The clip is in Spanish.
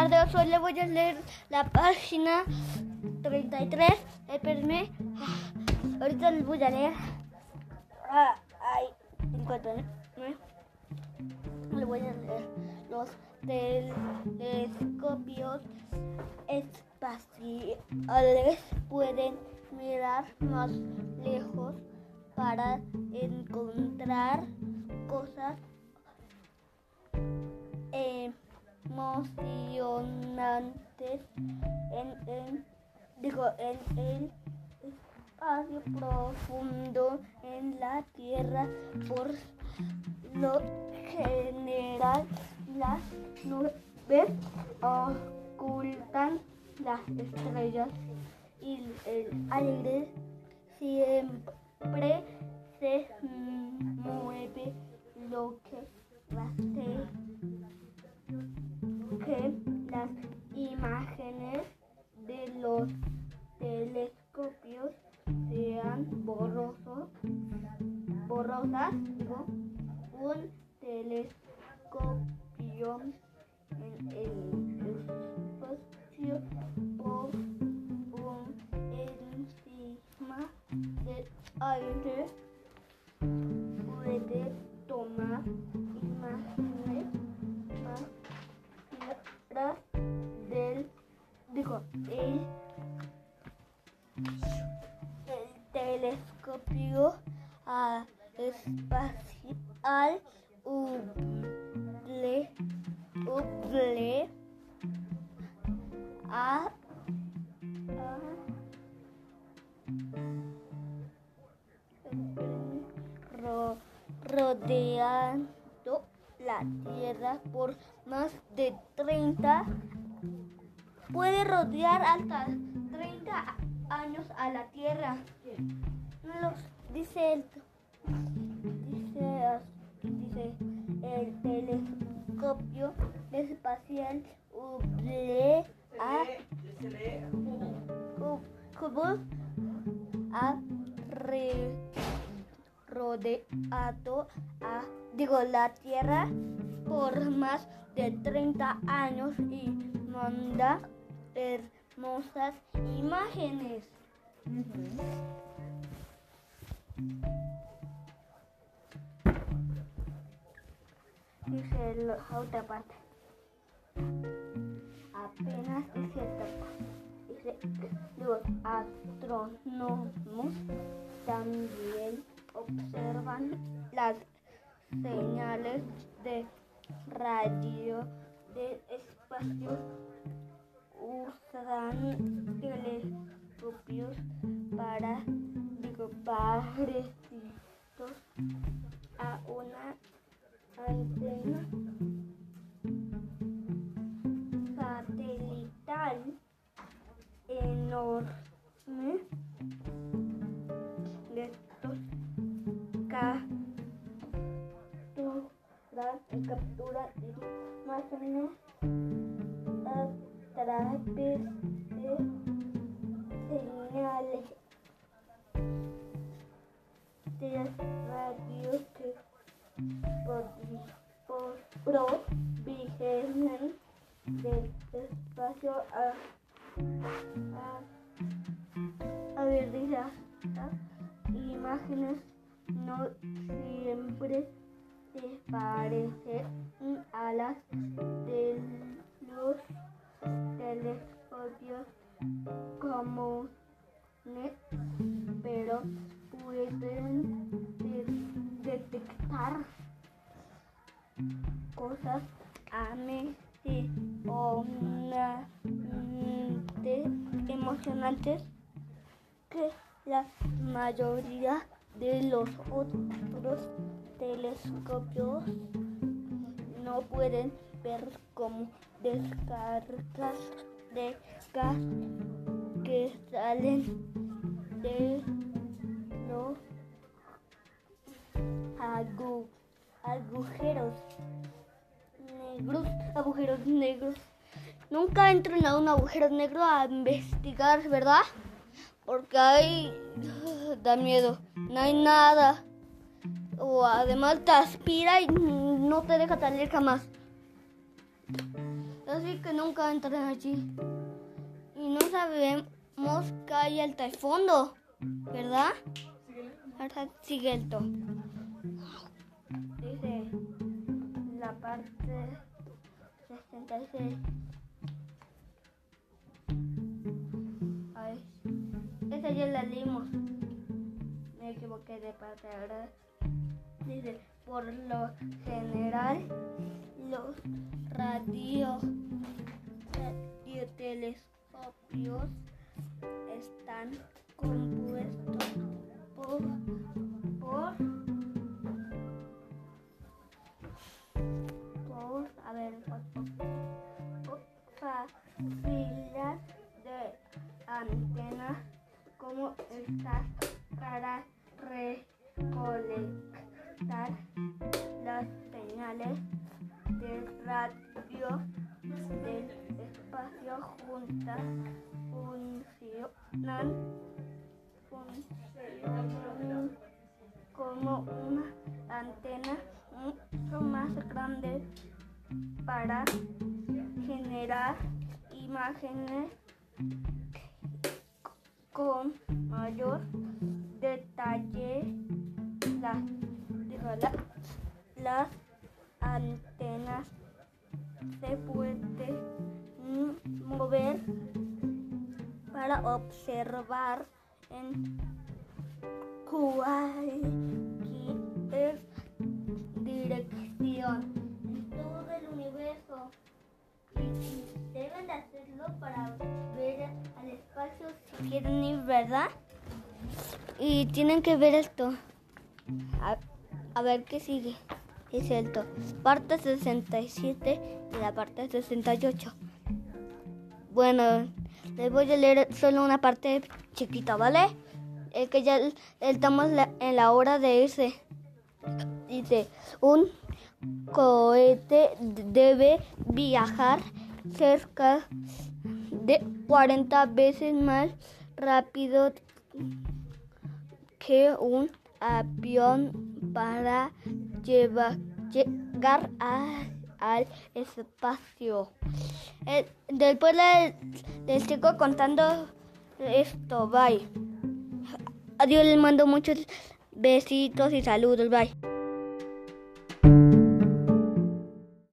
Hoy le voy a leer la página 33. Espérenme. Ahorita les voy a leer. Ah, ay, 59. Le voy a leer los telescopios espaciales pueden mirar más lejos para encontrar cosas emocionantes en el, digo, en el espacio profundo en la Tierra. Por lo general, las nubes ocultan las estrellas y el aire siempre un telescopio en el espacio por un encima del aire puede tomar imágenes más claras del digo el, el telescopio ah, espacial Hubble, Hubble a, a ro- rodeando la Tierra por más de 30, puede rodear hasta 30 a- años a la Tierra. Los, dice el, dice, dice el telescopio espacial Hubble a ha re- rodeado a digo la Tierra por más de 30 años y manda hermosas imágenes. Dice la otra parte. Apenas dice esta parte. Dice, los astrónomos también observan las señales de radio del espacio usan telescopios para digo parecidos antena satelital enorme de estos capturan captura imágenes a través de señales de radio que provienen del espacio a, a, a ver, dice, a- imágenes no siempre se parecen a las de los telescopios comunes, pero pueden de- detectar cosas emocionantes, emocionantes que la mayoría de los otros telescopios no pueden ver como descargas de gas que salen de agu- agujeros negros, agujeros negros. Nunca entren a un agujero negro a investigar, ¿verdad? Porque ahí da miedo. No hay nada. O además te aspira y no te deja salir jamás. Así que nunca entran allí. Y no sabemos que hay el fondo, ¿verdad? Sigue el. Parte 66. Ay, esa ya la leímos. Me equivoqué de parte ahora. Dice, por lo general, los radios, radiotelescopios están compuestos por, por, a ver, filas de antenas como estas para recolectar las señales de radio del espacio juntas funcionan, funcionan como una antena mucho más grande para generar imágenes con mayor detalle. Las, las antenas se pueden mover para observar en cualquier dirección Hacerlo para ver al espacio si quieren ir, ¿verdad? Y tienen que ver esto. A, a ver qué sigue. Es esto. Parte 67 y la parte 68. Bueno, les voy a leer solo una parte chiquita, ¿vale? Es que ya estamos en la hora de irse. Dice, un cohete debe viajar cerca de 40 veces más rápido que un avión para lleva- llegar al espacio. Eh, después le- les sigo contando esto. Bye. Adiós, les mando muchos besitos y saludos. Bye.